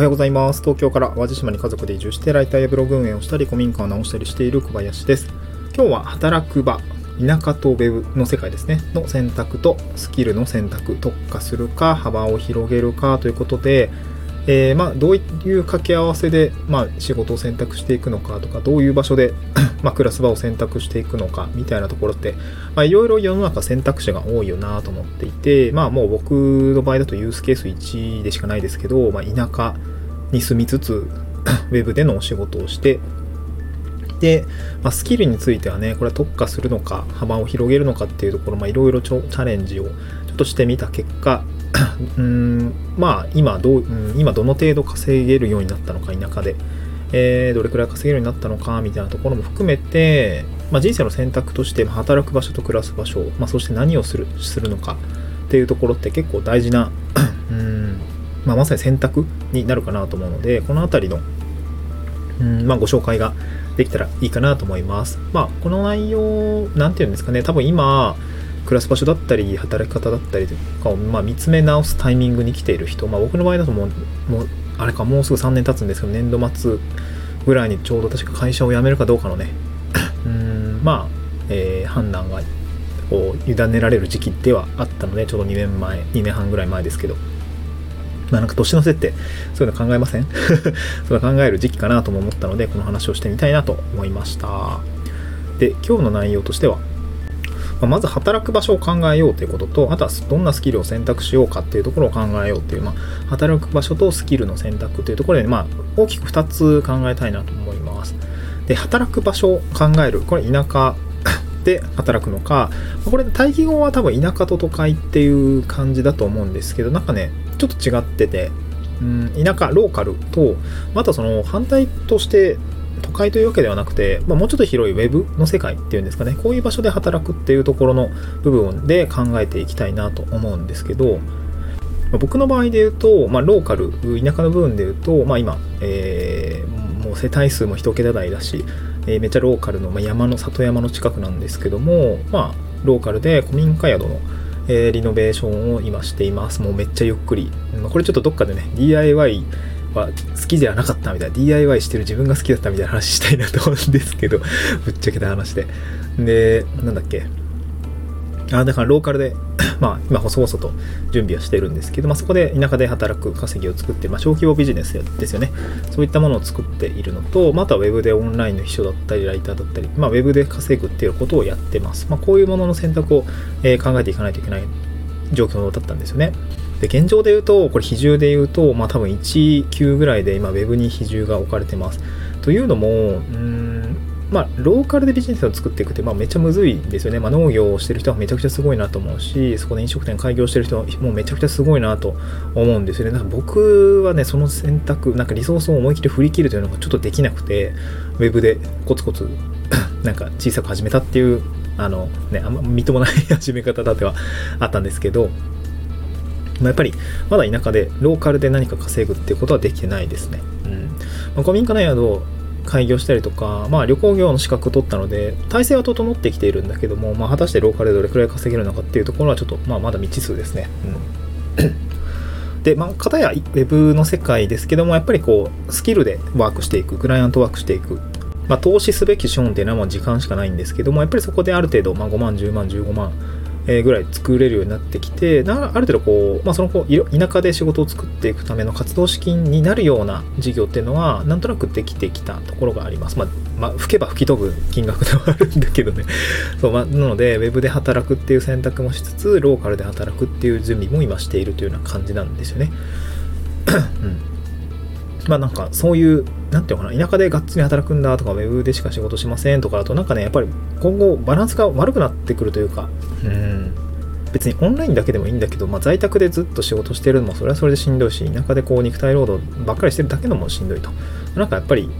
はようございます。東京から淡路島に家族で移住してライターやブログ運営をしたり古民家を直したりしている小林です。今日は働く場、田舎とウェブの世界ですね、の選択とスキルの選択、特化するか幅を広げるかということで、えー、まあ、どういう掛け合わせで、まあ、仕事を選択していくのかとかどういう場所で まあ、暮らす場を選択していくのかみたいなところっていろいろ世の中選択肢が多いよなと思っていてまあもう僕の場合だとユースケース1でしかないですけど、まあ、田舎に住みつつ ウェブでのお仕事をしてで、まあ、スキルについてはねこれは特化するのか幅を広げるのかっていうところいろいろチャレンジをちょっとしてみた結果 うんまあ今どう、うん、今どの程度稼げるようになったのか田舎で、えー、どれくらい稼げるようになったのかみたいなところも含めて、まあ、人生の選択として働く場所と暮らす場所、まあ、そして何をするするのかっていうところって結構大事な うん、まあ、まさに選択になるかなと思うのでこの辺りのうん、まあ、ご紹介ができたらいいかなと思います。まあ、この内容、なんていうんですかね、多分今、暮らす場所だったり働き方だったりとかを、まあ、見つめ直すタイミングに来ている人、まあ、僕の場合だともうもうあれかもうすぐ3年経つんですけど年度末ぐらいにちょうど確か会社を辞めるかどうかのね。うんまあ、えー、判断がこう委ねられる時期ではあったのでちょうど2年前2年半ぐらい前ですけど。まあなんか年の瀬ってそういうの考えません？そういうの考える時期かなとも思ったのでこの話をしてみたいなと思いましたで今日の内容としてはまず働く場所を考えようということと、あとはどんなスキルを選択しようかっていうところを考えようという、まあ、働く場所とスキルの選択というところで、まあ、大きく2つ考えたいなと思います。で、働く場所を考える。これ田舎で働くのか、これ対義語は多分田舎と都会っていう感じだと思うんですけど、なんかね、ちょっと違ってて、うん、田舎、ローカルと、またその反対として都会というわけではなくて、まあ、もうちょっと広いウェブの世界っていうんですかね、こういう場所で働くっていうところの部分で考えていきたいなと思うんですけど、ま、僕の場合で言うと、まあ、ローカル、田舎の部分で言うと、ま、今、えー、もう世帯数も一桁台だし、えー、めっちゃローカルの、ま、山の、里山の近くなんですけども、まあ、ローカルで古民家宿の、えー、リノベーションを今しています。もうめっちゃゆっくり。これちょっとどっかでね、DIY は好きではなかったみたいな DIY してる自分が好きだったみたいな話したいなと思うんですけどぶっちゃけた話ででなんだっけあだからローカルで まあ今細々と準備はしてるんですけど、まあ、そこで田舎で働く稼ぎを作って、まあ、小規模ビジネスですよね。そういったものを作っているのと、まあ、あとはウェブでオンラインの秘書だったりライターだったり、まあ、ウェブで稼ぐっていうことをやってます、まあ、こういうものの選択を、えー、考えていかないといけない状況だったんですよね。で現状で言うと、これ比重で言うと、まあ多分1級ぐらいで今 Web に比重が置かれてます。というのも、うん、まあローカルでビジネスを作っていくって、まあめっちゃむずいんですよね。まあ農業をしてる人はめちゃくちゃすごいなと思うし、そこで飲食店開業してる人はもうめちゃくちゃすごいなと思うんですよね。なんか僕はね、その選択、なんかリソースを思い切り振り切るというのがちょっとできなくて、Web でコツコツ なんか小さく始めたっていう、あのね、あんまみっともない始め方だってはあったんですけど、まあ、やっぱりまだ田舎でローカルで何か稼ぐっていうことはできてないですね。うんまあ、古民家の宿開業したりとか、まあ、旅行業の資格取ったので体制は整ってきているんだけども、まあ、果たしてローカルでどれくらい稼げるのかっていうところはちょっと、まあ、まだ未知数ですね。うん、で、まあ、片や Web の世界ですけども、やっぱりこう、スキルでワークしていく、クライアントワークしていく。まあ、投資すべき資本っていうのはもう時間しかないんですけども、やっぱりそこである程度、まあ、5万、10万、15万、えぐらい作れるようになってきて、ある程度こう、まあ、そのこう田舎で仕事を作っていくための活動資金になるような事業っていうのは、なんとなくできてきたところがあります。まあ、まあ、吹けば吹き飛ぶ金額ではあるんだけどね。そう、まあ、なので、ウェブで働くっていう選択もしつつ、ローカルで働くっていう準備も今しているというような感じなんですよね。うんまあなんかそういう、なんていうのかな、田舎でがっつり働くんだとか、ウェブでしか仕事しませんとかだと、なんかね、やっぱり今後バランスが悪くなってくるというか、うん、別にオンラインだけでもいいんだけど、まあ、在宅でずっと仕事してるのもそれはそれでしんどいし、田舎でこう肉体労働ばっかりしてるだけのもしんどいと。なんかやっぱり、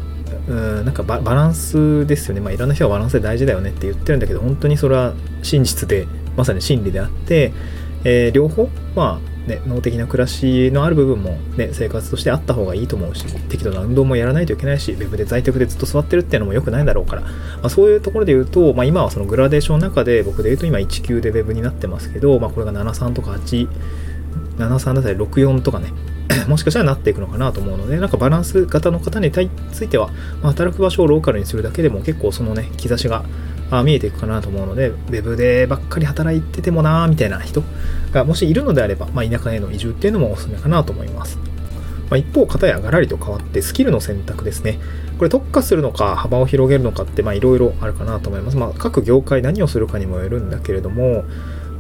うんなんかバランスですよね。まあ、いろんな人はバランスで大事だよねって言ってるんだけど、本当にそれは真実で、まさに真理であって、えー、両方、まあ、ね、脳的な暮らしのある部分も、ね、生活としてあった方がいいと思うし、適度な運動もやらないといけないし、ウェブで在宅でずっと座ってるっていうのも良くないだろうから、まあ、そういうところで言うと、まあ、今はそのグラデーションの中で、僕で言うと今1級でウェブになってますけど、まあ、これが73とか8、73だったり64とかね、もしかしたらなっていくのかなと思うので、なんかバランス型の方については、まあ、働く場所をローカルにするだけでも結構そのね、兆しがあ見えていくかなと思うので、ウェブでばっかり働いててもなーみたいな人がもしいるのであれば、まあ、田舎への移住っていうのもおすすめかなと思います。まあ、一方、片やがらりと変わってスキルの選択ですね。これ特化するのか幅を広げるのかっていろいろあるかなと思います。まあ、各業界何をするかにもよるんだけれども、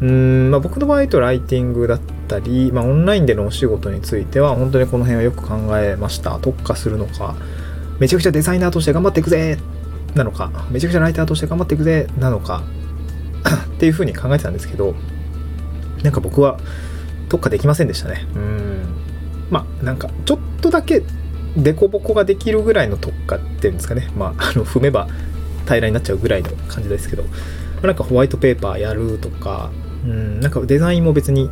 うんまあ、僕の場合とライティングだったり、まあ、オンラインでのお仕事については本当にこの辺はよく考えました特化するのかめちゃくちゃデザイナーとして頑張っていくぜなのかめちゃくちゃライターとして頑張っていくぜなのか っていうふうに考えてたんですけどなんか僕は特化できませんでしたね。うん。まあなんかちょっとだけ凸凹ができるぐらいの特化っていうんですかね。まああの踏めば平らになっちゃうぐらいの感じですけど、まあ、なんかホワイトペーパーやるとかうんなんかデザインも別に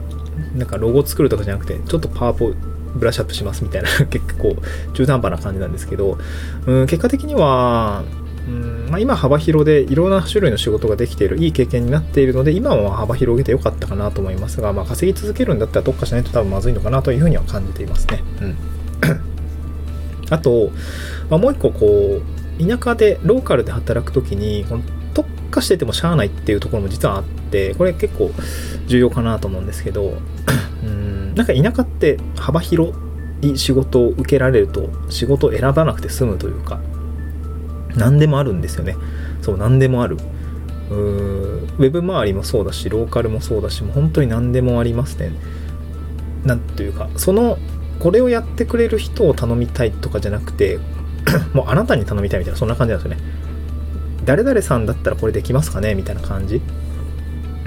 なんかロゴ作るとかじゃなくてちょっとパワポブラッシュアップしますみたいな 結構中途半端な感じなんですけどうん結果的にはうん。まあ、今幅広でいろんな種類の仕事ができているいい経験になっているので今は幅広げてよかったかなと思いますが、まあ、稼ぎ続けるんだったら特化しないと多分まずいのかなというふうには感じていますね。うん、あと、まあ、もう一個こう田舎でローカルで働く時に特化しててもしゃあないっていうところも実はあってこれ結構重要かなと思うんですけど うん。なんか田舎って幅広い仕事を受けられると仕事を選ばなくて済むというか何でもあるんですよね。そう何でもある。うーウェブ周りもそうだしローカルもそうだしもう本当に何でもありますね。なんというかそのこれをやってくれる人を頼みたいとかじゃなくて もうあなたに頼みたいみたいなそんな感じなんですよね。誰々さんだったらこれできますかね？みたいな感じ。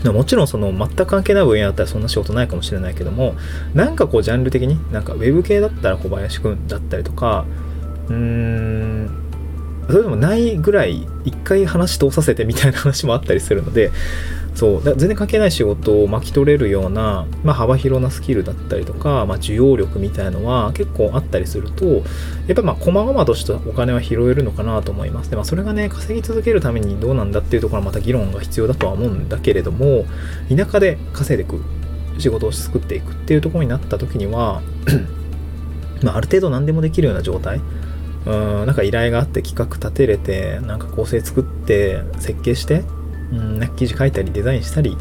もちろんその全く関係ない分野だったらそんな仕事ないかもしれないけどもなんかこうジャンル的になんかウェブ系だったら小林くんだったりとかうーんそれでもないぐらい一回話通させてみたいな話もあったりするのでそう全然関係ない仕事を巻き取れるような、まあ、幅広なスキルだったりとか、まあ、需要力みたいのは結構あったりするとやっぱまあ細々としたお金は拾えるのかなと思います。で、まあ、それがね稼ぎ続けるためにどうなんだっていうところはまた議論が必要だとは思うんだけれども田舎で稼いでいく仕事を作っていくっていうところになった時には まあ、ある程度何でもできるような状態うんなんか依頼があって企画立てれてなんか構成作って設計してうんなんか記事書いたりデザインしたり、ま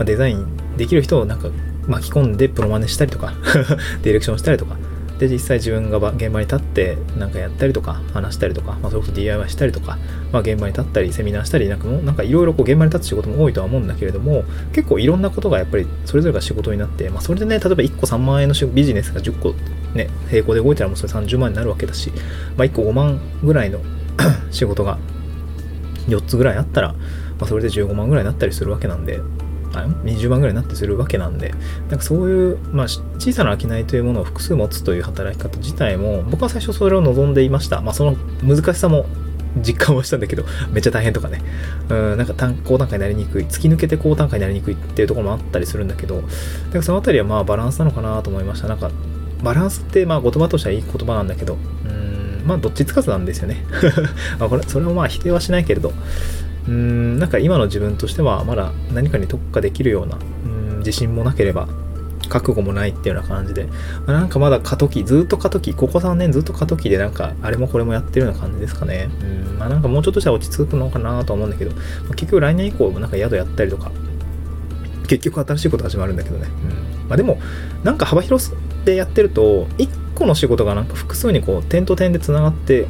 あ、デザインできる人をなんか巻き込んでプロマネしたりとか ディレクションしたりとか。で実際自分が現場に立って何かやったりとか話したりとか、まあ、それこそ DIY したりとか、まあ、現場に立ったりセミナーしたりなんかもなんかいろいろ現場に立つ仕事も多いとは思うんだけれども結構いろんなことがやっぱりそれぞれが仕事になって、まあ、それでね例えば1個3万円のビジネスが10個ね並行で動いたらもうそれ30万になるわけだし、まあ、1個5万ぐらいの 仕事が4つぐらいあったら、まあ、それで15万ぐらいになったりするわけなんで20万ぐらいになってするわけなんで、なんかそういう、まあ、小さな商いというものを複数持つという働き方自体も、僕は最初それを望んでいました。まあ、その難しさも実感はしたんだけど、めっちゃ大変とかね、うん、なんか単高単価になりにくい、突き抜けて高単価になりにくいっていうところもあったりするんだけど、なんかそのあたりはまあバランスなのかなと思いました。なんか、バランスってまあ言葉としてはいい言葉なんだけど、うん、まあどっちつかずなんですよね。まあこれ、それもまあ否定はしないけれど、うんなんか今の自分としてはまだ何かに特化できるようなうん自信もなければ覚悟もないっていうような感じで、まあ、なんかまだ過渡期、ずっと過渡期、ここ3年ずっと過渡期でなんかあれもこれもやってるような感じですかね。うん、まあなんかもうちょっとしたら落ち着くのかなと思うんだけど、まあ、結局来年以降もなんか宿やったりとか、結局新しいこと始まるんだけどね。うん、まあでも、なんか幅広でやってると、1個の仕事がなんか複数にこう点と点でつながって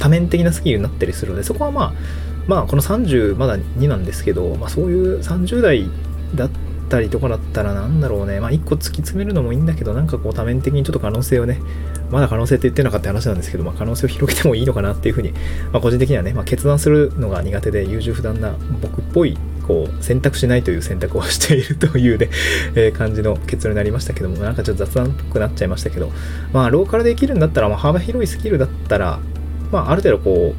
多面的なスキルになったりするので、そこはまあ、まあこの30まだ2なんですけど、まあ、そういう30代だったりとかだったらなんだろうね、まあ1個突き詰めるのもいいんだけど、なんかこう多面的にちょっと可能性をね、まだ可能性って言ってなかった話なんですけど、まあ、可能性を広げてもいいのかなっていうふうに、まあ、個人的にはね、まあ、決断するのが苦手で優柔不断な僕っぽいこう選択しないという選択をしているというね、えー、感じの結論になりましたけども、なんかちょっと雑談っぽくなっちゃいましたけど、まあローカルで生きるんだったら、まあ、幅広いスキルだったら、まあある程度こ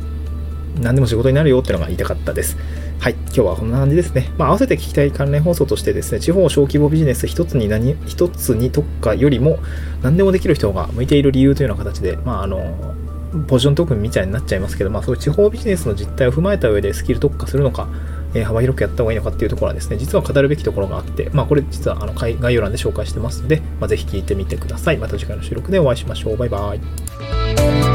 う、何でも仕事になるよっていうのが言いたかったです。はい。今日はこんな感じですね。まあ、合わせて聞きたい関連放送としてですね、地方小規模ビジネス一つに何、一つに特化よりも何でもできる人が向いている理由というような形で、まあ、あの、ポジショントークンみたいになっちゃいますけど、まあ、そういう地方ビジネスの実態を踏まえた上でスキル特化するのか、え幅広くやった方がいいのかっていうところはですね、実は語るべきところがあって、まあこれ実はあの概要欄で紹介してますので、まあ、ぜひ聞いてみてください。また次回の収録でお会いしましょう。バイバイ。